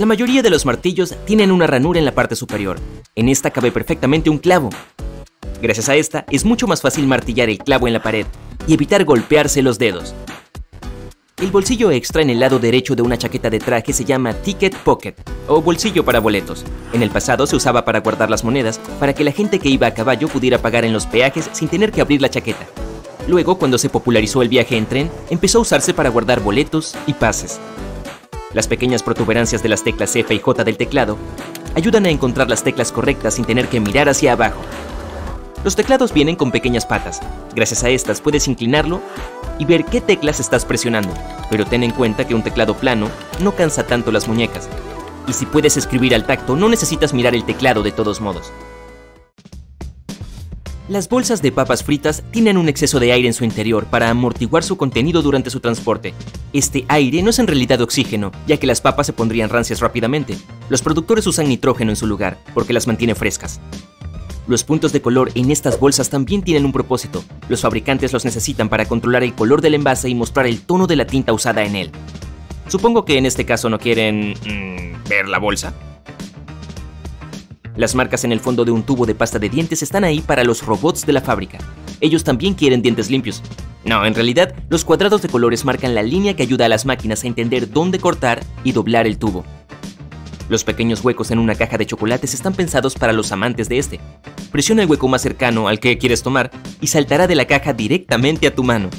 La mayoría de los martillos tienen una ranura en la parte superior. En esta cabe perfectamente un clavo. Gracias a esta, es mucho más fácil martillar el clavo en la pared y evitar golpearse los dedos. El bolsillo extra en el lado derecho de una chaqueta de traje se llama Ticket Pocket o bolsillo para boletos. En el pasado se usaba para guardar las monedas para que la gente que iba a caballo pudiera pagar en los peajes sin tener que abrir la chaqueta. Luego, cuando se popularizó el viaje en tren, empezó a usarse para guardar boletos y pases. Las pequeñas protuberancias de las teclas F y J del teclado ayudan a encontrar las teclas correctas sin tener que mirar hacia abajo. Los teclados vienen con pequeñas patas. Gracias a estas puedes inclinarlo y ver qué teclas estás presionando, pero ten en cuenta que un teclado plano no cansa tanto las muñecas. Y si puedes escribir al tacto, no necesitas mirar el teclado de todos modos. Las bolsas de papas fritas tienen un exceso de aire en su interior para amortiguar su contenido durante su transporte. Este aire no es en realidad oxígeno, ya que las papas se pondrían rancias rápidamente. Los productores usan nitrógeno en su lugar, porque las mantiene frescas. Los puntos de color en estas bolsas también tienen un propósito. Los fabricantes los necesitan para controlar el color del envase y mostrar el tono de la tinta usada en él. Supongo que en este caso no quieren... Mm, ver la bolsa. Las marcas en el fondo de un tubo de pasta de dientes están ahí para los robots de la fábrica. Ellos también quieren dientes limpios. No, en realidad, los cuadrados de colores marcan la línea que ayuda a las máquinas a entender dónde cortar y doblar el tubo. Los pequeños huecos en una caja de chocolates están pensados para los amantes de este. Presiona el hueco más cercano al que quieres tomar y saltará de la caja directamente a tu mano.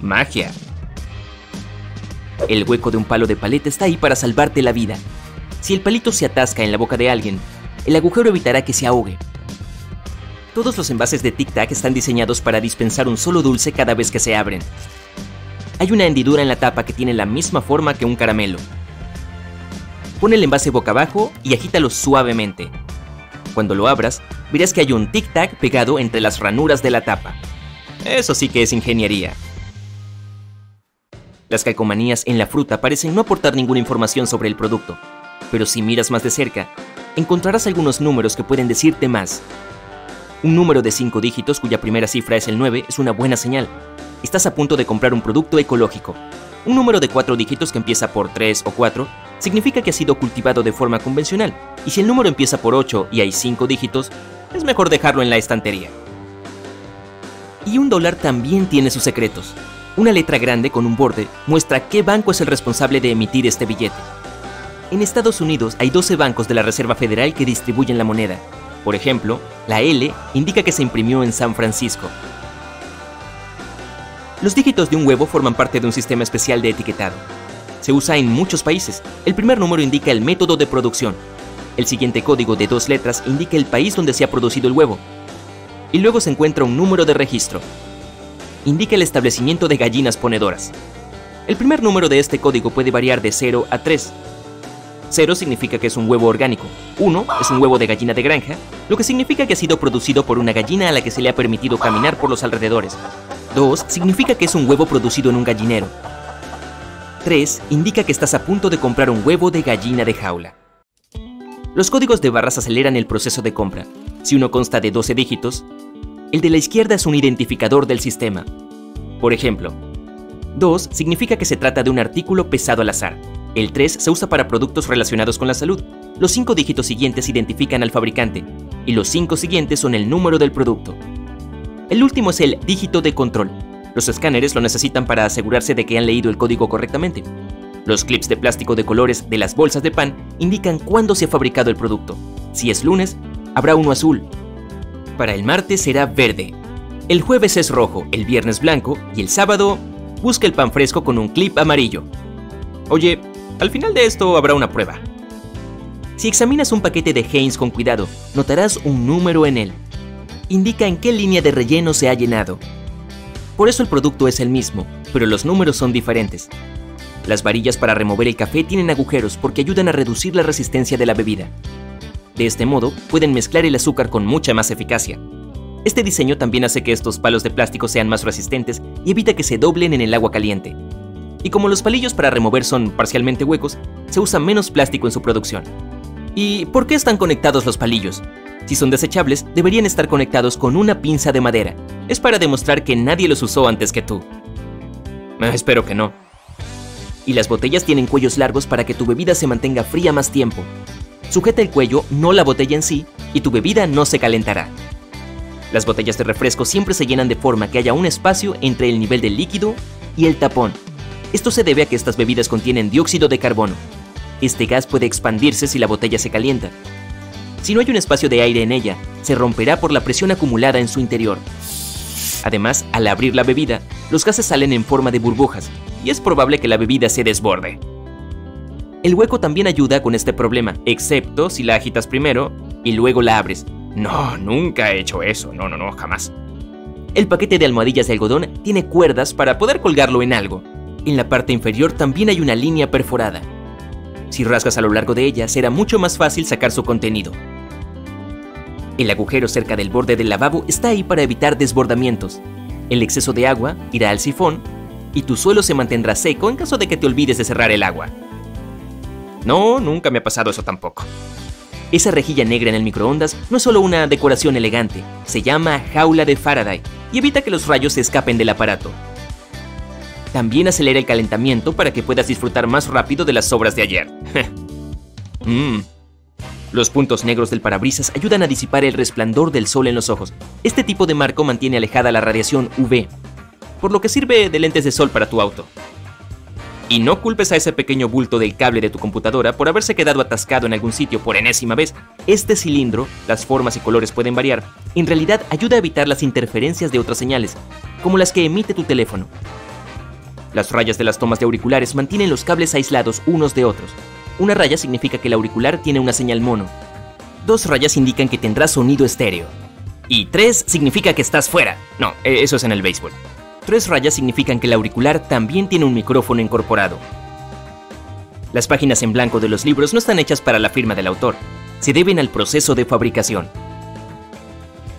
Magia. El hueco de un palo de paleta está ahí para salvarte la vida. Si el palito se atasca en la boca de alguien, el agujero evitará que se ahogue. Todos los envases de Tic Tac están diseñados para dispensar un solo dulce cada vez que se abren. Hay una hendidura en la tapa que tiene la misma forma que un caramelo. Pon el envase boca abajo y agítalo suavemente. Cuando lo abras, verás que hay un Tic Tac pegado entre las ranuras de la tapa. Eso sí que es ingeniería. Las calcomanías en la fruta parecen no aportar ninguna información sobre el producto, pero si miras más de cerca, encontrarás algunos números que pueden decirte más. Un número de 5 dígitos cuya primera cifra es el 9 es una buena señal. Estás a punto de comprar un producto ecológico. Un número de 4 dígitos que empieza por 3 o 4 significa que ha sido cultivado de forma convencional. Y si el número empieza por 8 y hay 5 dígitos, es mejor dejarlo en la estantería. Y un dólar también tiene sus secretos. Una letra grande con un borde muestra qué banco es el responsable de emitir este billete. En Estados Unidos hay 12 bancos de la Reserva Federal que distribuyen la moneda. Por ejemplo, la L indica que se imprimió en San Francisco. Los dígitos de un huevo forman parte de un sistema especial de etiquetado. Se usa en muchos países. El primer número indica el método de producción. El siguiente código de dos letras indica el país donde se ha producido el huevo. Y luego se encuentra un número de registro. Indica el establecimiento de gallinas ponedoras. El primer número de este código puede variar de 0 a 3, 0 significa que es un huevo orgánico. 1 es un huevo de gallina de granja, lo que significa que ha sido producido por una gallina a la que se le ha permitido caminar por los alrededores. 2 significa que es un huevo producido en un gallinero. 3 indica que estás a punto de comprar un huevo de gallina de jaula. Los códigos de barras aceleran el proceso de compra. Si uno consta de 12 dígitos, el de la izquierda es un identificador del sistema. Por ejemplo, 2 significa que se trata de un artículo pesado al azar, el 3 se usa para productos relacionados con la salud. Los 5 dígitos siguientes identifican al fabricante y los 5 siguientes son el número del producto. El último es el dígito de control. Los escáneres lo necesitan para asegurarse de que han leído el código correctamente. Los clips de plástico de colores de las bolsas de pan indican cuándo se ha fabricado el producto. Si es lunes, habrá uno azul. Para el martes será verde. El jueves es rojo, el viernes blanco y el sábado busca el pan fresco con un clip amarillo. Oye, al final de esto habrá una prueba. Si examinas un paquete de Heinz con cuidado, notarás un número en él. Indica en qué línea de relleno se ha llenado. Por eso el producto es el mismo, pero los números son diferentes. Las varillas para remover el café tienen agujeros porque ayudan a reducir la resistencia de la bebida. De este modo, pueden mezclar el azúcar con mucha más eficacia. Este diseño también hace que estos palos de plástico sean más resistentes y evita que se doblen en el agua caliente. Y como los palillos para remover son parcialmente huecos, se usa menos plástico en su producción. ¿Y por qué están conectados los palillos? Si son desechables, deberían estar conectados con una pinza de madera. Es para demostrar que nadie los usó antes que tú. Eh, espero que no. Y las botellas tienen cuellos largos para que tu bebida se mantenga fría más tiempo. Sujeta el cuello, no la botella en sí, y tu bebida no se calentará. Las botellas de refresco siempre se llenan de forma que haya un espacio entre el nivel del líquido y el tapón. Esto se debe a que estas bebidas contienen dióxido de carbono. Este gas puede expandirse si la botella se calienta, si no hay un espacio de aire en ella, se romperá por la presión acumulada en su interior. Además, al abrir la bebida, los gases salen en forma de burbujas y es probable que la bebida se desborde. El hueco también ayuda con este problema, excepto si la agitas primero y luego la abres. No, nunca he hecho eso, no, no, no, jamás. El paquete de almohadillas de algodón tiene cuerdas para poder colgarlo en algo. En la parte inferior también hay una línea perforada. Si rasgas a lo largo de ella, será mucho más fácil sacar su contenido. El agujero cerca del borde del lavabo está ahí para evitar desbordamientos. El exceso de agua irá al sifón y tu suelo se mantendrá seco en caso de que te olvides de cerrar el agua. No, nunca me ha pasado eso tampoco. Esa rejilla negra en el microondas no es solo una decoración elegante, se llama jaula de Faraday y evita que los rayos se escapen del aparato. También acelera el calentamiento para que puedas disfrutar más rápido de las sobras de ayer. Mmm, los puntos negros del parabrisas ayudan a disipar el resplandor del sol en los ojos. Este tipo de marco mantiene alejada la radiación UV, por lo que sirve de lentes de sol para tu auto. Y no culpes a ese pequeño bulto del cable de tu computadora por haberse quedado atascado en algún sitio por enésima vez. Este cilindro, las formas y colores pueden variar, en realidad ayuda a evitar las interferencias de otras señales, como las que emite tu teléfono. Las rayas de las tomas de auriculares mantienen los cables aislados unos de otros, una raya significa que el auricular tiene una señal mono. Dos rayas indican que tendrá sonido estéreo. Y tres significa que estás fuera. No, e, eso es en el béisbol. Tres rayas significan que el auricular también tiene un micrófono incorporado. Las páginas en blanco de los libros no están hechas para la firma del autor, se deben al proceso de fabricación.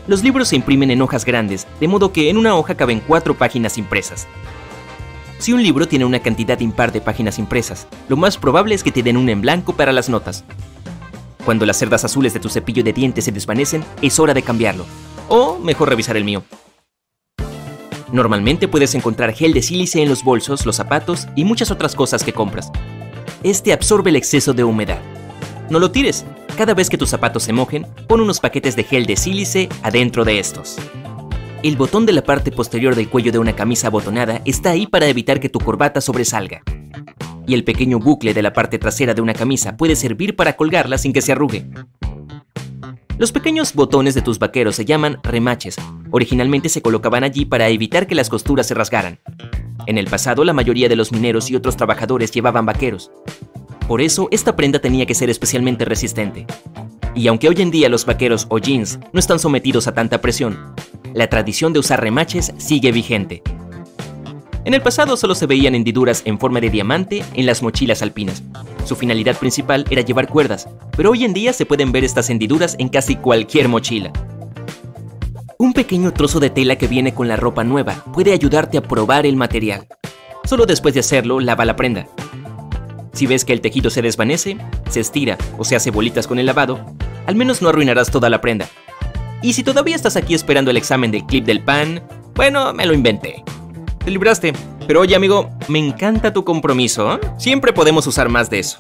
Los libros se imprimen en hojas grandes, de modo que en una hoja caben cuatro páginas impresas. Si un libro tiene una cantidad impar de páginas impresas, lo más probable es que te den un en blanco para las notas. Cuando las cerdas azules de tu cepillo de dientes se desvanecen, es hora de cambiarlo. O mejor revisar el mío. Normalmente puedes encontrar gel de sílice en los bolsos, los zapatos y muchas otras cosas que compras. Este absorbe el exceso de humedad. No lo tires. Cada vez que tus zapatos se mojen, pon unos paquetes de gel de sílice adentro de estos. El botón de la parte posterior del cuello de una camisa abotonada está ahí para evitar que tu corbata sobresalga. Y el pequeño bucle de la parte trasera de una camisa puede servir para colgarla sin que se arrugue. Los pequeños botones de tus vaqueros se llaman remaches. Originalmente se colocaban allí para evitar que las costuras se rasgaran. En el pasado la mayoría de los mineros y otros trabajadores llevaban vaqueros. Por eso esta prenda tenía que ser especialmente resistente. Y aunque hoy en día los vaqueros o jeans no están sometidos a tanta presión, la tradición de usar remaches sigue vigente. En el pasado solo se veían hendiduras en forma de diamante en las mochilas alpinas. Su finalidad principal era llevar cuerdas, pero hoy en día se pueden ver estas hendiduras en casi cualquier mochila. Un pequeño trozo de tela que viene con la ropa nueva puede ayudarte a probar el material. Solo después de hacerlo, lava la prenda. Si ves que el tejido se desvanece, se estira o se hace bolitas con el lavado, al menos no arruinarás toda la prenda. Y si todavía estás aquí esperando el examen del clip del pan, bueno, me lo inventé. Te libraste. Pero oye amigo, me encanta tu compromiso. ¿eh? Siempre podemos usar más de eso.